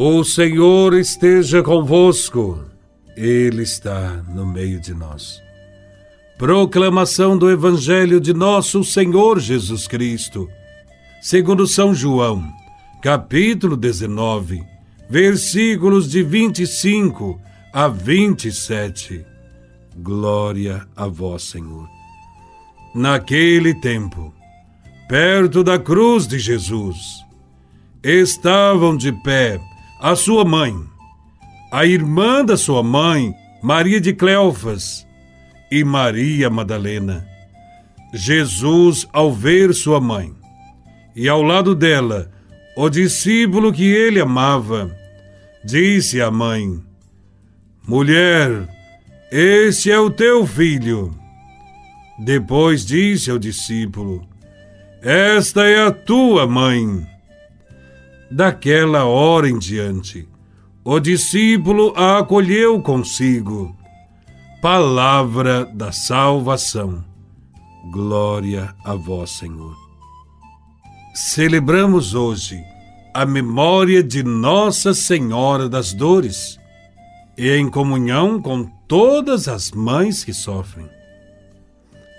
O Senhor esteja convosco, Ele está no meio de nós. Proclamação do Evangelho de Nosso Senhor Jesus Cristo, segundo São João, capítulo 19, versículos de 25 a 27. Glória a Vós, Senhor. Naquele tempo, perto da cruz de Jesus, estavam de pé a sua mãe, a irmã da sua mãe, Maria de Cleofas, e Maria Madalena. Jesus, ao ver sua mãe, e ao lado dela, o discípulo que ele amava, disse à mãe: Mulher, este é o teu filho. Depois disse ao discípulo: Esta é a tua mãe. Daquela hora em diante, o discípulo a acolheu consigo. Palavra da salvação. Glória a vós, Senhor. Celebramos hoje a memória de Nossa Senhora das Dores e em comunhão com todas as mães que sofrem.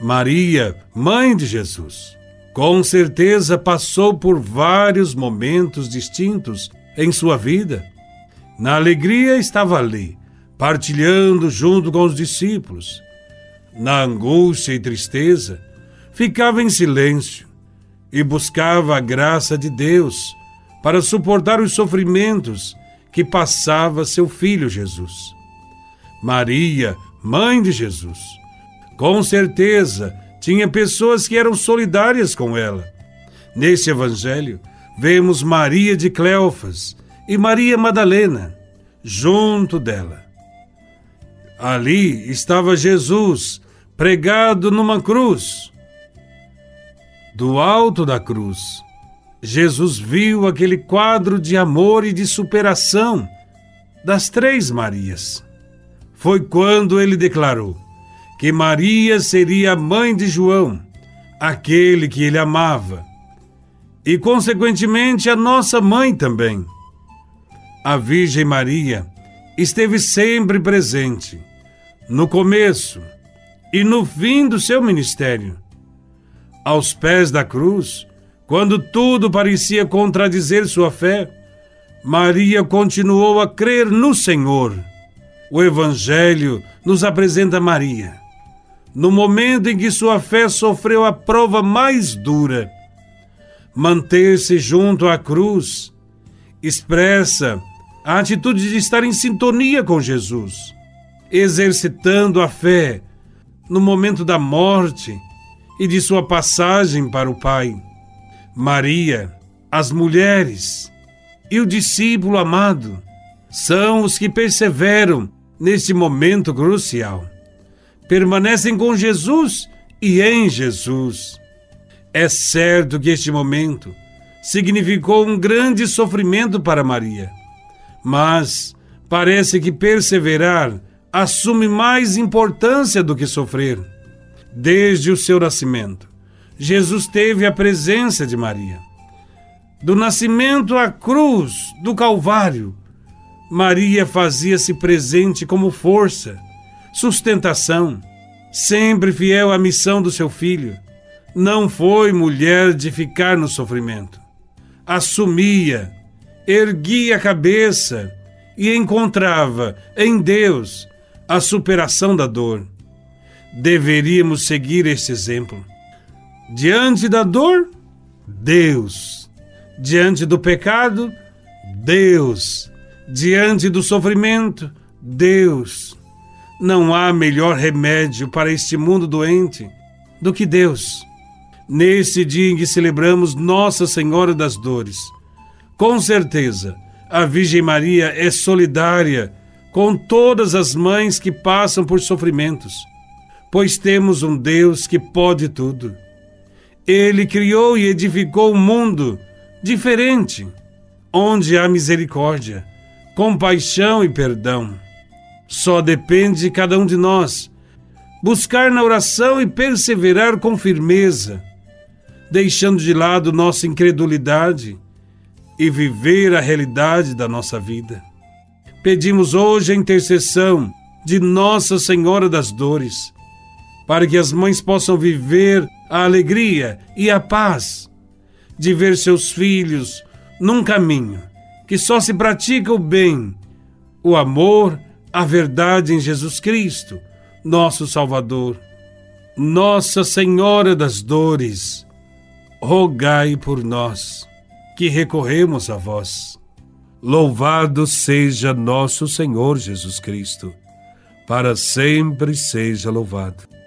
Maria, mãe de Jesus, com certeza passou por vários momentos distintos em sua vida. Na alegria estava ali, partilhando junto com os discípulos. Na angústia e tristeza, ficava em silêncio e buscava a graça de Deus para suportar os sofrimentos que passava seu filho Jesus. Maria, mãe de Jesus, com certeza tinha pessoas que eram solidárias com ela. Nesse evangelho, vemos Maria de Cleofas e Maria Madalena junto dela. Ali estava Jesus, pregado numa cruz. Do alto da cruz, Jesus viu aquele quadro de amor e de superação das três Marias. Foi quando ele declarou: que Maria seria a mãe de João, aquele que ele amava, e, consequentemente, a nossa mãe também. A Virgem Maria esteve sempre presente, no começo e no fim do seu ministério. Aos pés da cruz, quando tudo parecia contradizer sua fé, Maria continuou a crer no Senhor. O Evangelho nos apresenta Maria no momento em que sua fé sofreu a prova mais dura. Manter-se junto à cruz expressa a atitude de estar em sintonia com Jesus, exercitando a fé no momento da morte e de sua passagem para o Pai. Maria, as mulheres e o discípulo amado são os que perseveram neste momento crucial permanecem com Jesus e em Jesus. É certo que este momento significou um grande sofrimento para Maria, mas parece que perseverar assume mais importância do que sofrer. Desde o seu nascimento, Jesus teve a presença de Maria. Do nascimento à cruz do Calvário, Maria fazia-se presente como força sustentação, sempre fiel à missão do seu filho. Não foi mulher de ficar no sofrimento. Assumia, erguia a cabeça e encontrava em Deus a superação da dor. Deveríamos seguir este exemplo. Diante da dor, Deus. Diante do pecado, Deus. Diante do sofrimento, Deus. Não há melhor remédio para este mundo doente do que Deus. Nesse dia em que celebramos Nossa Senhora das Dores, com certeza a Virgem Maria é solidária com todas as mães que passam por sofrimentos, pois temos um Deus que pode tudo. Ele criou e edificou um mundo diferente, onde há misericórdia, compaixão e perdão. Só depende de cada um de nós buscar na oração e perseverar com firmeza, deixando de lado nossa incredulidade e viver a realidade da nossa vida. Pedimos hoje a intercessão de Nossa Senhora das Dores, para que as mães possam viver a alegria e a paz de ver seus filhos num caminho que só se pratica o bem, o amor, a verdade em Jesus Cristo, nosso Salvador. Nossa Senhora das Dores, rogai por nós, que recorremos a vós. Louvado seja nosso Senhor Jesus Cristo, para sempre seja louvado.